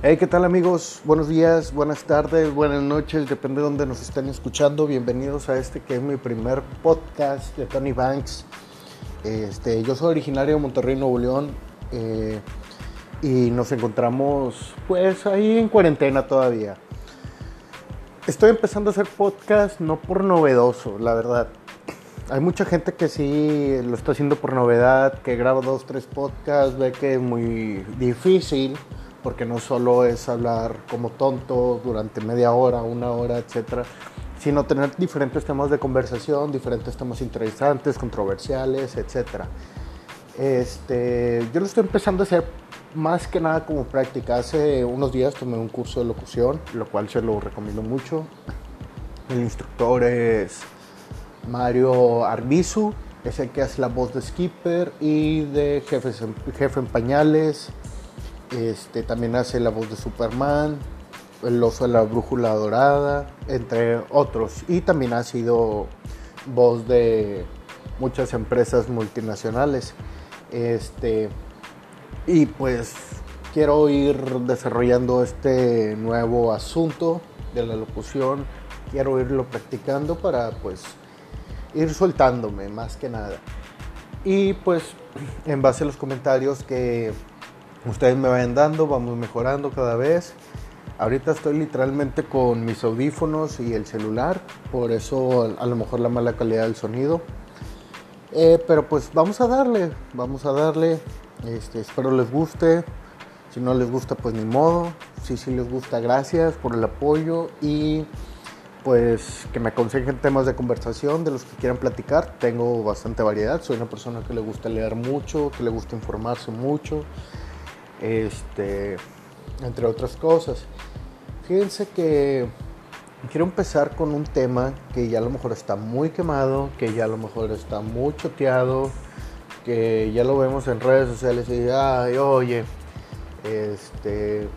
Hey, ¿qué tal amigos? Buenos días, buenas tardes, buenas noches, depende de dónde nos estén escuchando. Bienvenidos a este que es mi primer podcast de Tony Banks. Este, yo soy originario de Monterrey, Nuevo León, eh, y nos encontramos pues ahí en cuarentena todavía. Estoy empezando a hacer podcast no por novedoso, la verdad. Hay mucha gente que sí lo está haciendo por novedad, que graba dos, tres podcasts, ve que es muy difícil porque no solo es hablar como tonto durante media hora, una hora, etcétera, sino tener diferentes temas de conversación, diferentes temas interesantes, controversiales, etcétera. Este, yo lo estoy empezando a hacer más que nada como práctica. Hace unos días tomé un curso de locución, lo cual se lo recomiendo mucho. El instructor es Mario Arbizu, es el que hace la voz de Skipper y de Jefe en Pañales. Este, también hace la voz de Superman, el oso de la brújula dorada, entre otros. Y también ha sido voz de muchas empresas multinacionales. Este, y pues quiero ir desarrollando este nuevo asunto de la locución. Quiero irlo practicando para pues ir soltándome más que nada. Y pues en base a los comentarios que ustedes me vayan dando, vamos mejorando cada vez. Ahorita estoy literalmente con mis audífonos y el celular, por eso a lo mejor la mala calidad del sonido. Eh, pero pues vamos a darle, vamos a darle. Este, espero les guste. Si no les gusta, pues ni modo. Si sí les gusta, gracias por el apoyo y pues que me aconsejen temas de conversación de los que quieran platicar. Tengo bastante variedad. Soy una persona que le gusta leer mucho, que le gusta informarse mucho este, entre otras cosas. Fíjense que quiero empezar con un tema que ya a lo mejor está muy quemado, que ya a lo mejor está muy choteado, que ya lo vemos en redes sociales y ay, oye, este,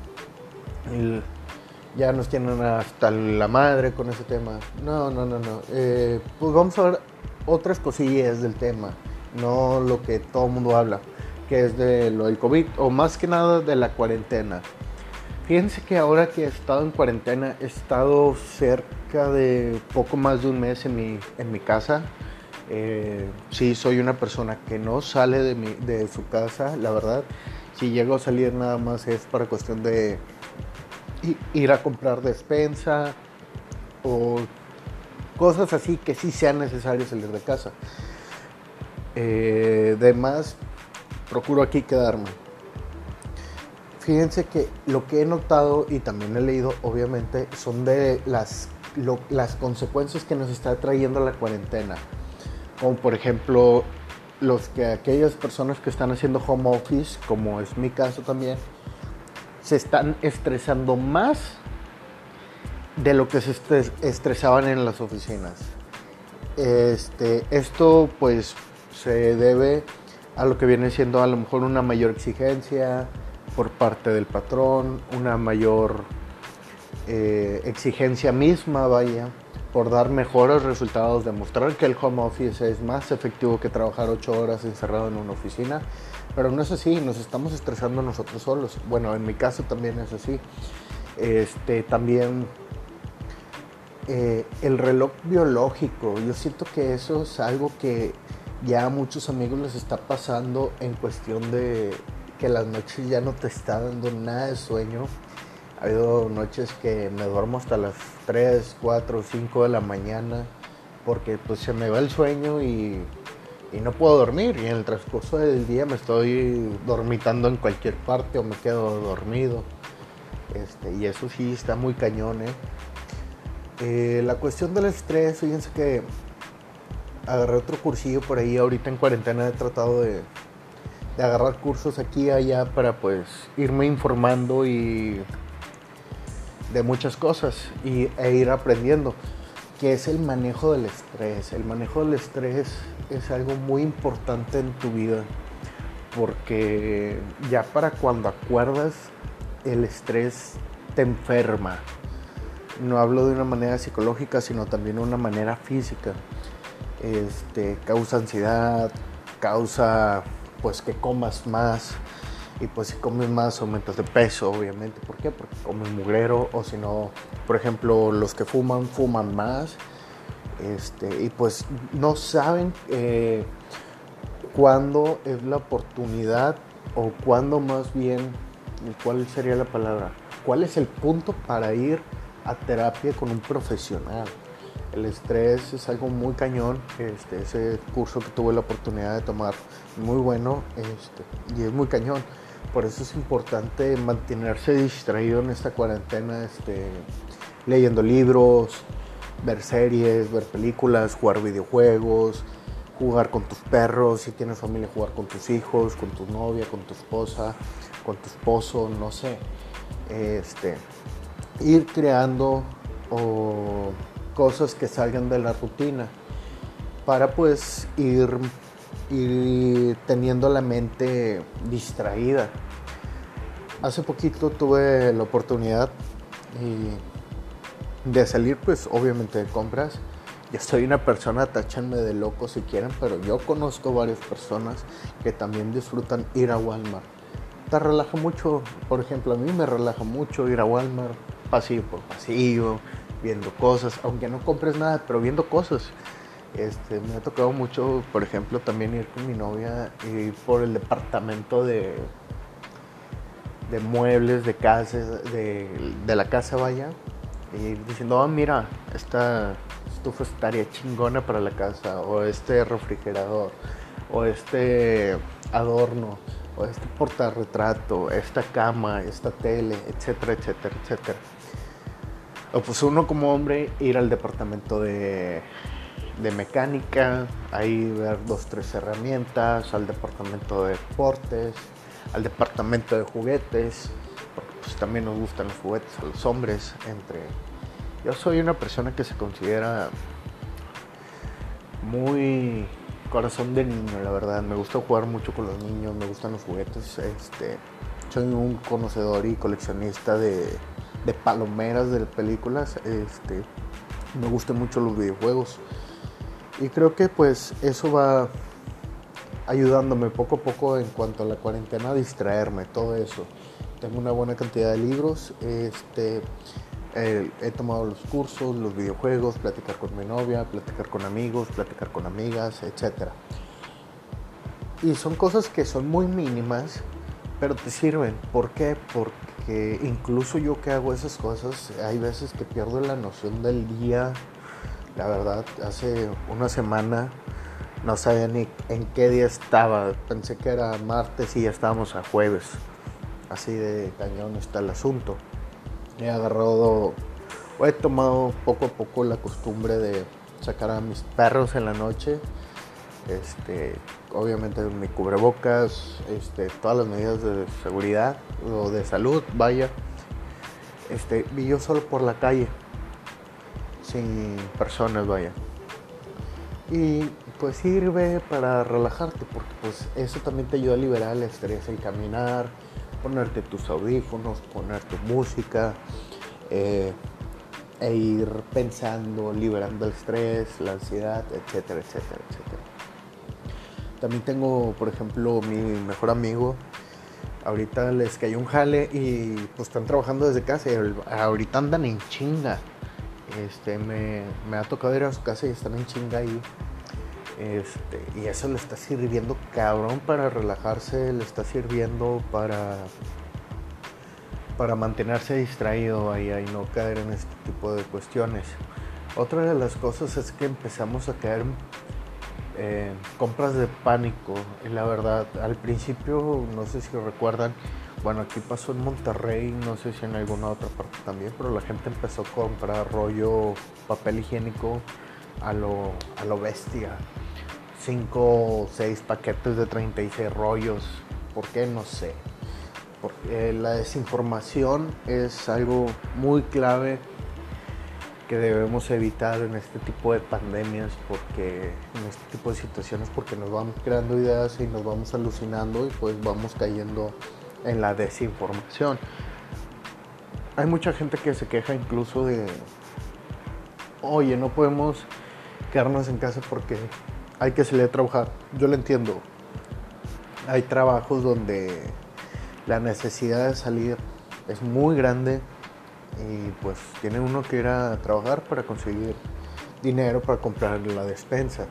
ya nos tienen hasta la madre con ese tema. No, no, no, no. Eh, pues vamos a ver otras cosillas del tema, no lo que todo el mundo habla que es de lo del COVID, o más que nada de la cuarentena. Fíjense que ahora que he estado en cuarentena, he estado cerca de poco más de un mes en mi, en mi casa. Eh, sí, soy una persona que no sale de, mi, de su casa, la verdad. Si llego a salir nada más es para cuestión de ir a comprar despensa o cosas así que sí sea necesario salir de casa. Eh, además, procuro aquí quedarme. Fíjense que lo que he notado y también he leído, obviamente, son de las, las consecuencias que nos está trayendo la cuarentena. Como por ejemplo, los que aquellas personas que están haciendo home office, como es mi caso también, se están estresando más de lo que se estresaban en las oficinas. Este, esto pues se debe a lo que viene siendo a lo mejor una mayor exigencia por parte del patrón, una mayor eh, exigencia misma, vaya, por dar mejores resultados, demostrar que el home office es más efectivo que trabajar ocho horas encerrado en una oficina. Pero no es así, nos estamos estresando nosotros solos. Bueno, en mi caso también es así. Este, también eh, el reloj biológico, yo siento que eso es algo que ya a muchos amigos les está pasando en cuestión de que las noches ya no te está dando nada de sueño. Ha habido noches que me duermo hasta las 3, 4, 5 de la mañana porque pues se me va el sueño y, y no puedo dormir y en el transcurso del día me estoy dormitando en cualquier parte o me quedo dormido. Este, y eso sí está muy cañón, ¿eh? Eh, la cuestión del estrés, fíjense que agarré otro cursillo por ahí. Ahorita en cuarentena he tratado de, agarrar cursos aquí y allá para pues irme informando y de muchas cosas y, e ir aprendiendo. Que es el manejo del estrés. El manejo del estrés es algo muy importante en tu vida. Porque ya para cuando acuerdas, el estrés te enferma. No hablo de una manera psicológica, sino también de una manera física este, causa ansiedad, causa pues que comas más, Y pues si comes más aumentas de peso, obviamente. ¿Por qué? Porque comes mugrero o si no, por ejemplo, los que fuman, fuman más. Este, y pues no saben eh, cuándo es la oportunidad o cuándo más bien, ¿cuál sería la palabra? ¿Cuál es el punto para ir a terapia con un profesional? El estrés es algo muy cañón. Este, ese curso que tuve la oportunidad de tomar, muy bueno este, y es muy cañón. Por eso es importante mantenerse distraído en esta cuarentena, este, leyendo libros, ver series, ver películas, jugar videojuegos, jugar con tus perros, si tienes familia, jugar con tus hijos, con tu novia, con tu esposa, con tu esposo, no sé. Este, ir creando cosas que salgan de la rutina para pues ir, ir teniendo la mente distraída. Hace poquito tuve la oportunidad de salir pues obviamente de compras. Yo soy una persona, tachanme de loco si quieren, pero yo conozco varias personas que también disfrutan ir a Walmart. Te relaja mucho, por ejemplo, a mí me relaja mucho ir a Walmart, pasillo por pasillo, viendo cosas, aunque no compres nada, pero viendo cosas. Este, me ha tocado mucho, por ejemplo, también ir con mi novia y por el departamento de, de muebles, de casa, de, de la casa, vaya, y diciendo, oh, mira, esta estufa estaría chingona para la casa, o este refrigerador, o este adorno, o este portarretrato, esta cama, esta tele, etcétera, etcétera, etcétera. Pues uno como hombre ir al departamento de, de mecánica, ahí ver dos, tres herramientas, al departamento de deportes, al departamento de juguetes, pues también nos gustan los juguetes a los hombres. Entre yo soy una persona que se considera muy corazón de niño, la verdad. Me gusta jugar mucho con los niños, me gustan los juguetes. Este, soy un conocedor y coleccionista de, de palomeras de películas. Este, me gustan mucho los videojuegos. Y creo que pues eso va ayudándome poco a poco en cuanto a la cuarentena a distraerme, todo eso tengo una buena cantidad de libros. Este, he tomado los cursos, los videojuegos, platicar con mi novia, platicar con amigos, platicar con amigas, etc. Y son cosas que son muy mínimas, pero te sirven. ¿Por qué? Porque incluso yo que hago esas cosas, hay veces que pierdo la noción del día. La verdad, hace una semana no sabía ni en qué día estaba. Pensé que era martes y ya estábamos a jueves. Así de cañón está el asunto. He agarrado o he tomado poco a poco la costumbre de sacar a mis perros en la noche. Este, obviamente mi cubrebocas, este, todas las medidas de seguridad o de salud, vaya. Este, vi yo solo por la calle, sin personas, vaya. Y pues sirve para relajarte, porque pues eso también te ayuda a liberar el estrés, el caminar, ponerte tus audífonos, poner tu música eh, e ir pensando, liberando el estrés, la ansiedad, etcétera, etcétera, etcétera. También tengo, por ejemplo, mi mejor amigo. Ahorita les cayó un jale y pues están trabajando desde casa y ahorita andan en chinga. Este, me, me ha tocado ir a su casa y están en chinga ahí este, y eso le está sirviendo cabrón para relajarse, le está sirviendo para, para mantenerse distraído ahí y no caer en este tipo de cuestiones. Otra de las cosas es que empezamos a caer en compras de pánico. La verdad, al principio, no sé si recuerdan, bueno, aquí pasó en Monterrey, no sé si en alguna otra parte también, pero la gente empezó a comprar rollo papel higiénico a lo, a lo bestia. 5 o 6 paquetes de 36 rollos. ¿Por qué? No sé. Porque la desinformación es algo muy clave que debemos evitar en este tipo de pandemias, porque en este tipo de situaciones, porque nos vamos creando ideas y nos vamos alucinando y pues vamos cayendo en la desinformación. Hay mucha gente que se queja incluso de, oye, no podemos quedarnos en casa porque hay que salir a trabajar. Yo lo entiendo. Hay trabajos donde la necesidad de salir es muy grande y pues tiene uno que ir a trabajar para conseguir dinero para comprar la despensa.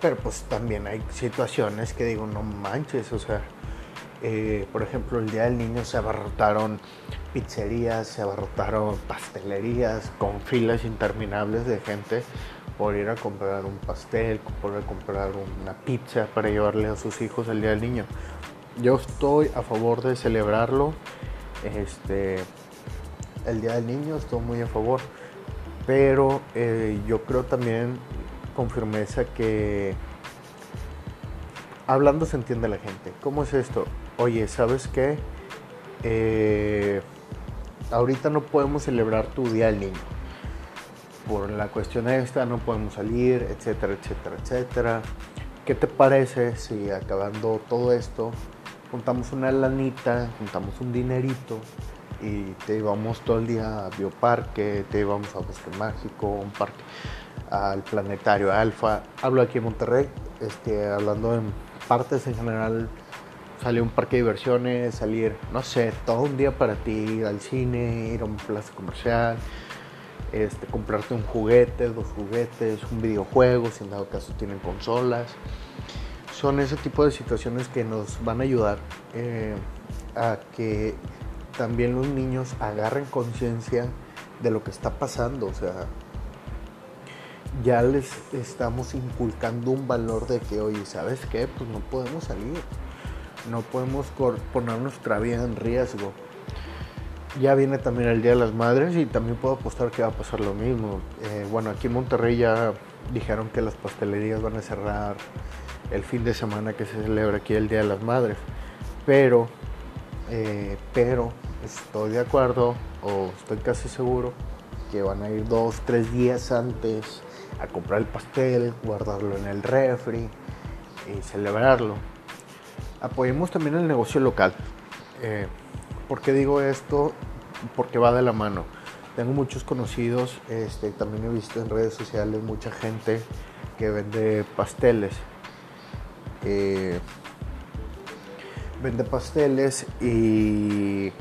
Pero pues también hay situaciones que digo, no manches, o sea, eh, por ejemplo, el Día del Niño se abarrotaron pizzerías, se abarrotaron pastelerías con filas interminables de gente por ir a comprar un pastel, por ir a comprar una pizza para llevarle a sus hijos el Día del Niño. Yo estoy a favor de celebrarlo, este, el Día del Niño, estoy muy a favor, pero eh, yo creo también con firmeza que hablando se entiende la gente. ¿Cómo es esto? Oye, ¿sabes qué? Eh, ahorita no podemos celebrar tu Día del Niño. Por la cuestión esta no podemos salir, etcétera, etcétera, etcétera. ¿Qué te parece si acabando todo esto juntamos una lanita, juntamos un dinerito y te llevamos todo el día a Bioparque, te llevamos a Bosque Mágico, un parque, al Planetario Alfa. Hablo aquí en Monterrey, este, hablando en partes en general, salir a un parque de diversiones, salir, no sé, todo un día para ti, ir al cine, ir a un plaza comercial, este, comprarte un juguete, dos juguetes, un videojuego, si en dado caso tienen consolas. Son ese tipo de situaciones que nos van a ayudar eh, a que también los niños agarren conciencia de lo que está pasando. O sea, ya les estamos inculcando un valor de que, oye, ¿sabes qué? Pues no podemos salir no podemos poner nuestra vida en riesgo. Ya viene también el Día de las Madres y también puedo apostar que va a pasar lo mismo. Eh, bueno, aquí en Monterrey ya dijeron que las pastelerías van a cerrar el fin de semana que se celebra aquí el Día de las Madres. Pero, eh, pero estoy de acuerdo o estoy casi seguro que van a ir dos, tres días antes a comprar el pastel, guardarlo en el refri y celebrarlo apoyemos también el negocio local. Eh, ¿Por qué digo esto? Porque va de la mano. Tengo muchos conocidos, este, también he visto en redes sociales mucha gente que vende pasteles. Eh, vende pasteles y,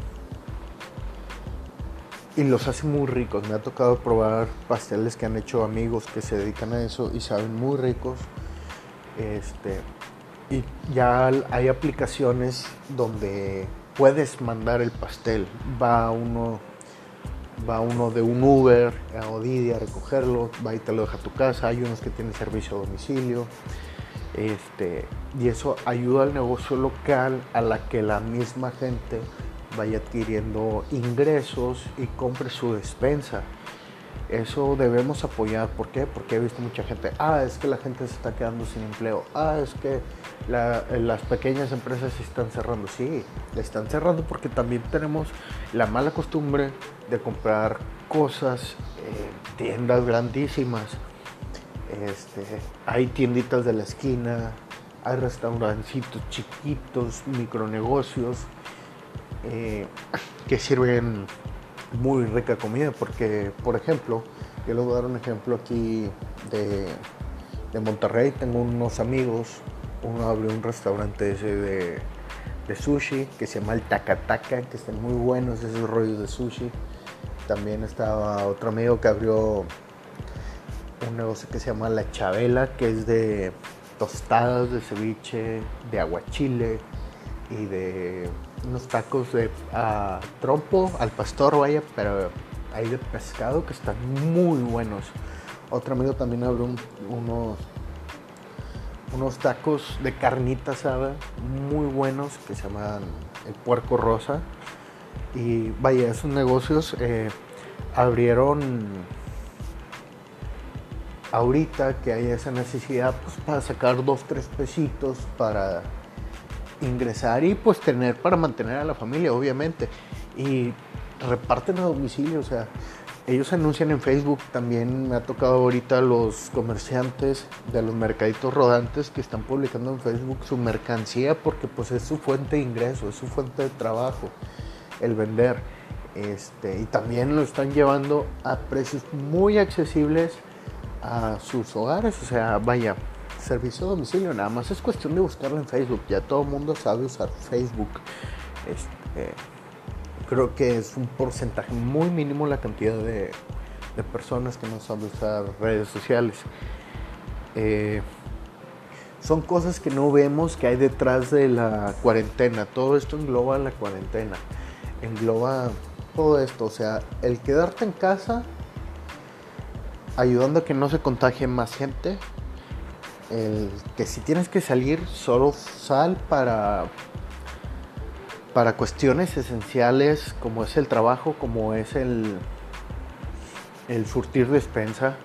y los hace muy ricos. Me ha tocado probar pasteles que han hecho amigos que se dedican a eso y saben muy ricos. Este, y ya hay aplicaciones donde puedes mandar el pastel. Va uno, va uno de un Uber a Didi a recogerlo, va y te lo deja a tu casa. Hay unos que tienen servicio a domicilio. Este, y eso ayuda al negocio local a la que la misma gente vaya adquiriendo ingresos y compre su despensa. Eso debemos apoyar. ¿Por qué? Porque he visto mucha gente, ah, es que la gente se está quedando sin empleo, ah, es que las pequeñas empresas se están cerrando. Sí, están cerrando porque también tenemos la mala costumbre de comprar cosas en tiendas grandísimas. Este, hay tienditas de la esquina, hay restaurancitos chiquitos, micronegocios eh, que sirven muy rica comida porque, por ejemplo, yo les voy a dar un ejemplo aquí de, Monterrey. Tengo unos amigos, uno abrió un restaurante ese de, de sushi que se llama el Takataka, que están muy buenos esos rollos de sushi. También estaba otro amigo que abrió un negocio que se llama La Chabela, que es de tostadas de ceviche, de aguachile y de unos tacos de trompo, al pastor, vaya, pero hay de pescado que están muy buenos. Otro amigo también abrió unos, unos tacos de carnita asada muy buenos que se llaman el puerco rosa. Y vaya, esos negocios eh, abrieron ahorita que hay esa necesidad pues, para sacar dos, tres pesitos para ingresar y pues tener para mantener a la familia, obviamente. Y reparten a domicilio, o sea, ellos anuncian en Facebook, también me ha tocado ahorita los comerciantes de los mercaditos rodantes que están publicando en Facebook su mercancía porque pues es su fuente de ingreso, es su fuente de trabajo, el vender. Este, y también lo están llevando a precios muy accesibles a sus hogares, o sea, vaya, servicio a domicilio, nada más es cuestión de buscarlo en Facebook. Ya todo el mundo sabe usar Facebook. Eh, creo que es un porcentaje muy mínimo la cantidad de, personas que no saben usar redes sociales. Eh, son cosas que no vemos que hay detrás de la cuarentena. Todo esto engloba la cuarentena. Engloba todo esto. O sea, el quedarte en casa ayudando a que no se contagie más gente. El que si tienes que salir, solo sal para, para cuestiones esenciales como es el trabajo, como es el, el surtir despensa,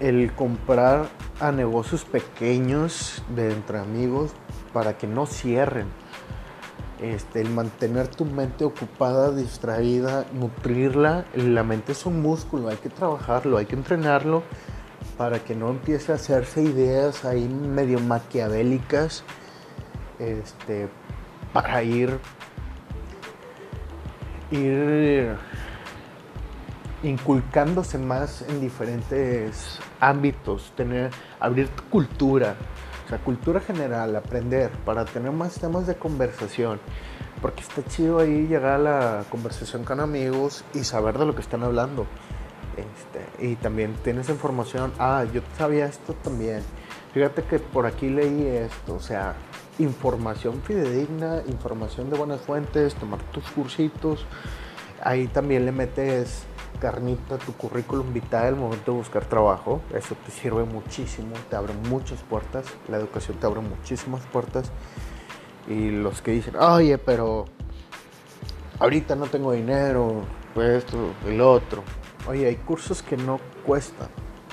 el comprar a negocios pequeños de entre amigos para que no cierren. Este, el mantener tu mente ocupada, distraída, nutrirla. La mente es un músculo, hay que trabajarlo, hay que entrenarlo para que no empiece a hacerse ideas ahí medio maquiavélicas este, para ir, ir inculcándose más en diferentes ámbitos, tener, abrir tu cultura, o cultura general, aprender para tener más temas de conversación. Porque está chido ahí llegar a la conversación con amigos y saber de lo que están hablando. Este, y también tienes información, ah, yo sabía esto también. Fíjate que por aquí leí esto, o sea, información fidedigna, información de buenas fuentes, tomar tus cursitos. Ahí también le metes carnita tu currículum vitae al momento de buscar trabajo. Eso te sirve muchísimo, te abre muchas puertas. La educación te abre muchísimas puertas. Y los que dicen, oye, pero ahorita no tengo dinero, pues esto lo otro. Oye, hay cursos que no cuestan.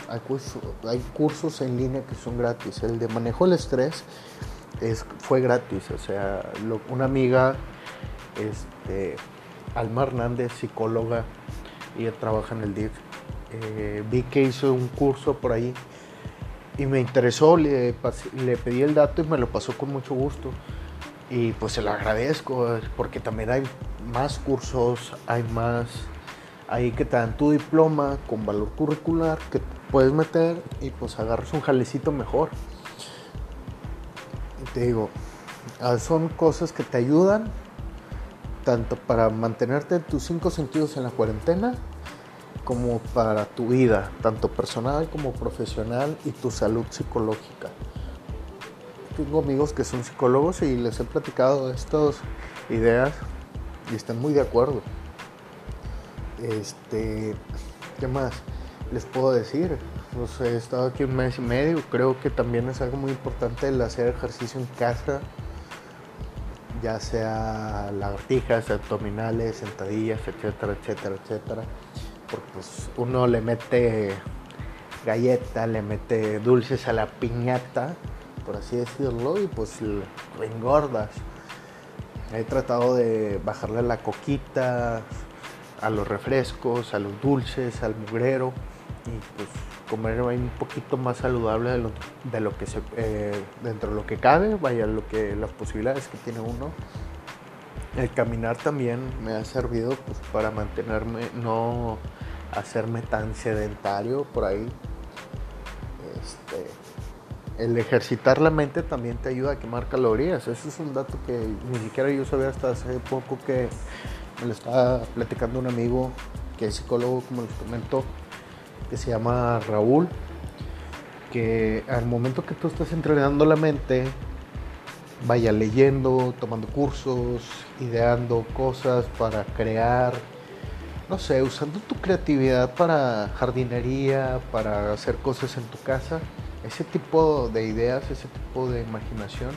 Hay cursos en línea que son gratis. El de manejo del estrés es, fue gratis. O sea, una amiga, este, Alma Hernández, psicóloga, ella trabaja en el DIF. Eh, vi que hizo un curso por ahí y me interesó, le, le pedí el dato y me lo pasó con mucho gusto. Y pues se lo agradezco porque también hay más cursos, hay más ahí que te dan tu diploma con valor curricular que puedes meter y pues agarras un jalecito mejor. Y te digo, ah, son cosas que te ayudan tanto para mantenerte tus cinco sentidos en la cuarentena como para tu vida, tanto personal como profesional y tu salud psicológica. Tengo amigos que son psicólogos y les he platicado estas ideas y están muy de acuerdo. Este, ¿qué más les puedo decir? Pues he estado aquí un mes y medio, creo que también es algo muy importante el hacer ejercicio en casa ya sea lagartijas, abdominales, sentadillas, etcétera, etcétera, etcétera. Porque pues uno le mete galleta, le mete dulces a la piñata, por así decirlo, y pues engordas. He tratado de bajarle la coquita, a los refrescos, a los dulces, al mugrero y pues comer un poquito más saludable de lo, que se, eh, dentro de lo que cabe, vaya lo que las posibilidades que tiene uno. El caminar también me ha servido pues, para mantenerme, no hacerme tan sedentario por ahí. Este, el ejercitar la mente también te ayuda a quemar calorías. Ese es un dato que ni siquiera yo sabía hasta hace poco que me lo estaba platicando un amigo que es psicólogo, como les comento que se llama Raúl, que al momento que tú estás entrenando la mente, vaya leyendo, tomando cursos, ideando cosas para crear, no sé, usando tu creatividad para jardinería, para hacer cosas en tu casa, ese tipo de ideas, ese tipo de imaginación,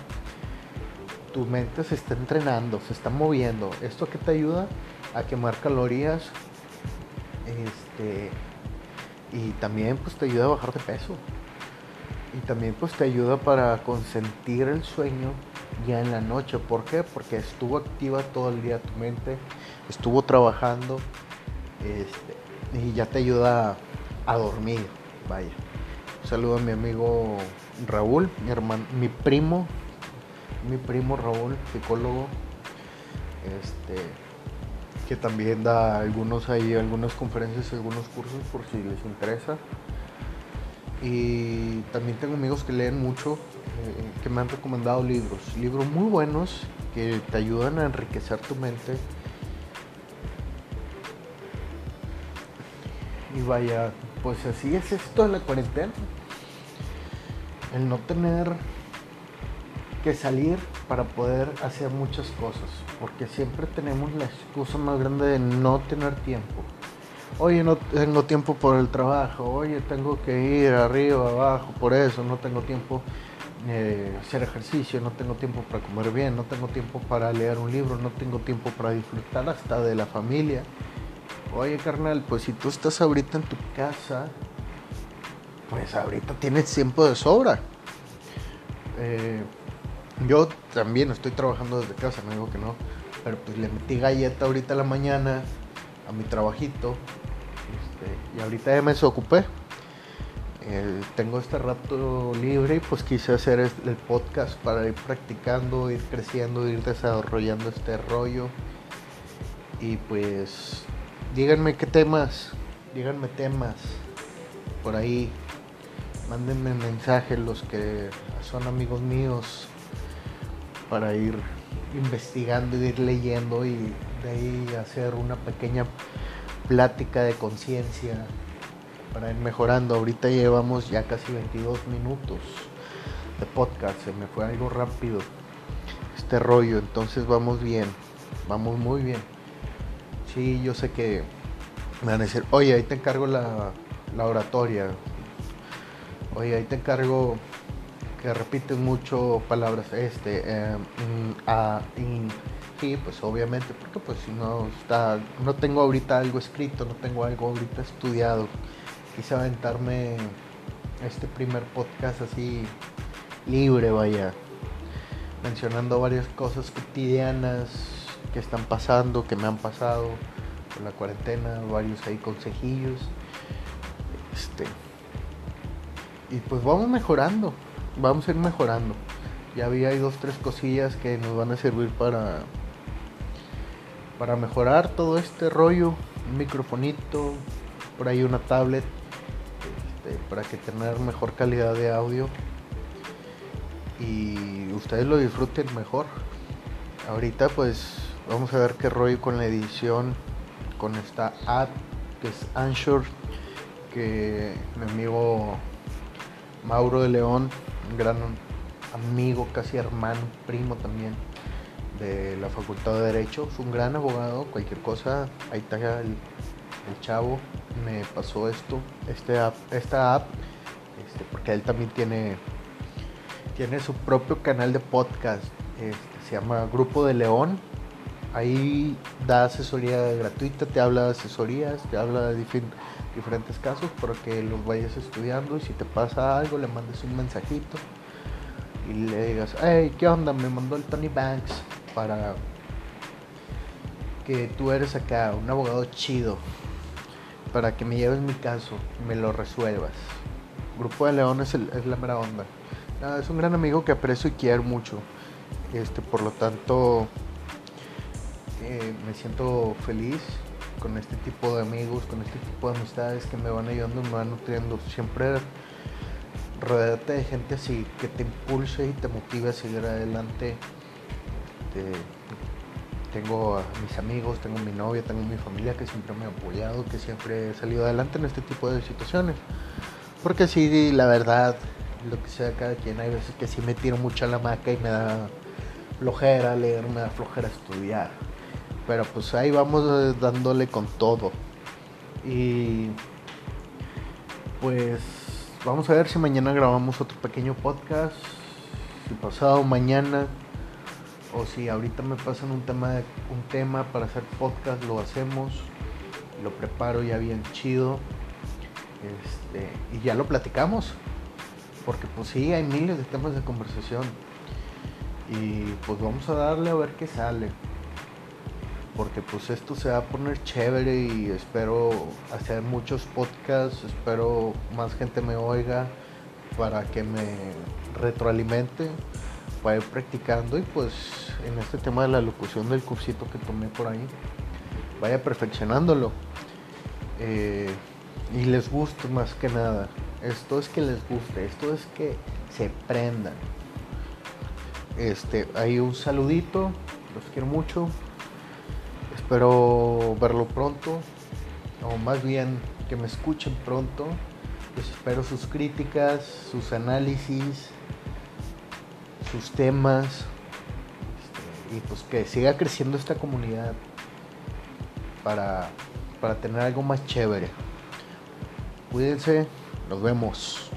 tu mente se está entrenando, se está moviendo. ¿Esto que te ayuda? A quemar calorías, este, y también pues te ayuda a bajar de peso. Y también pues te ayuda para consentir el sueño ya en la noche. ¿Por qué? Porque estuvo activa todo el día tu mente, estuvo trabajando este, y ya te ayuda a, dormir. Vaya. Un saludo a mi amigo Raúl, mi hermano, mi primo, mi primo Raúl, psicólogo. Este, que también da algunos ahí, algunas conferencias, algunos cursos por si les interesa. Y también tengo amigos que leen mucho, eh, que me han recomendado libros, libros muy buenos que te ayudan a enriquecer tu mente. Y vaya, pues así es esto de la cuarentena. El no tener que salir para poder hacer muchas cosas. Porque siempre tenemos la excusa más grande de no tener tiempo. Oye, no tengo tiempo por el trabajo. Oye, tengo que ir arriba, abajo, por eso no tengo tiempo eh, hacer ejercicio, no tengo tiempo para comer bien, no tengo tiempo para leer un libro, no tengo tiempo para disfrutar hasta de la familia. Oye, carnal, pues si tú estás ahorita en tu casa, pues ahorita tienes tiempo de sobra. Eh, yo también estoy trabajando desde casa, no digo que no, pero pues le metí galleta ahorita a la mañana a mi trabajito este, y ahorita ya me desocupé. Tengo este rato libre y pues quise hacer el podcast para ir practicando, ir creciendo, ir desarrollando este rollo. Y pues díganme qué temas, díganme temas por ahí. Mándenme mensajes los que son amigos míos para ir investigando y ir leyendo y de ahí hacer una pequeña plática de conciencia para ir mejorando. Ahorita llevamos ya casi 22 minutos de podcast, se me fue algo rápido este rollo, entonces vamos bien, vamos muy bien. Sí, yo sé que me van a decir, oye, ahí te encargo la, la oratoria, oye, ahí te encargo que repiten mucho palabras este eh, a in sí pues obviamente porque pues si no está no tengo ahorita algo escrito no tengo algo ahorita estudiado quise aventarme este primer podcast así libre, vaya, mencionando varias cosas cotidianas que están pasando, que me han pasado con la cuarentena, varios ahí consejillos. Este, y pues vamos mejorando, vamos a ir mejorando. Ya había dos, tres cosillas que nos van a servir para, para mejorar todo este rollo. Un microfonito, por ahí una tablet este, para que tener mejor calidad de audio y ustedes lo disfruten mejor. Ahorita pues vamos a ver qué rollo con la edición con esta app que es Anchor que mi amigo Mauro de León, un gran amigo, casi hermano, primo también de la Facultad de Derecho, es un gran abogado, cualquier cosa, ahí está el, chavo me pasó esto, este esta app, este, porque él también tiene, tiene su propio canal de podcast, este, se llama Grupo de León. Ahí da asesoría gratuita, te habla de asesorías, te habla de diferentes casos para que los vayas estudiando y si te pasa algo le mandes un mensajito y le digas, hey, ¿qué onda? Me mandó el Tony Banks para que tú eres acá, un abogado chido, para que me lleves mi caso, me lo resuelvas. Grupo de León es, la mera onda. es un gran amigo que aprecio y quiero mucho. Este, por lo tanto, eh, me siento feliz con este tipo de amigos, con este tipo de amistades que me van ayudando, me van nutriendo. Siempre rodeate de gente así que te impulse y te motive a seguir adelante. Este, tengo a mis amigos, tengo mi novia, tengo mi familia que siempre me ha apoyado, que siempre he salido adelante en este tipo de situaciones. Porque sí, la verdad, lo que sea cada quien, hay veces que sí me tiro mucho a la maca y me da flojera leer, me da flojera estudiar. Pero pues ahí vamos eh, dándole con todo. Y pues vamos a ver si mañana grabamos otro pequeño podcast. Si pasado mañana o si ahorita me pasan un tema, un tema para hacer podcast, lo hacemos, lo preparo ya bien chido este, y ya lo platicamos. Porque pues sí, hay miles de temas de conversación. Y pues vamos a darle a ver qué sale. Porque pues esto se va a poner chévere y espero hacer muchos podcasts, espero más gente me oiga para que me retroalimente para ir practicando y pues en este tema de la locución del cursito que tomé por ahí, vaya perfeccionándolo. Eh, y les guste más que nada. Esto es que les guste, esto es que se prendan. Este, ahí un saludito, los quiero mucho. Espero verlo pronto, o más bien que me escuchen pronto. Les espero sus críticas, sus análisis, sus temas, este, y pues que siga creciendo esta comunidad para, para tener algo más chévere. Cuídense, nos vemos.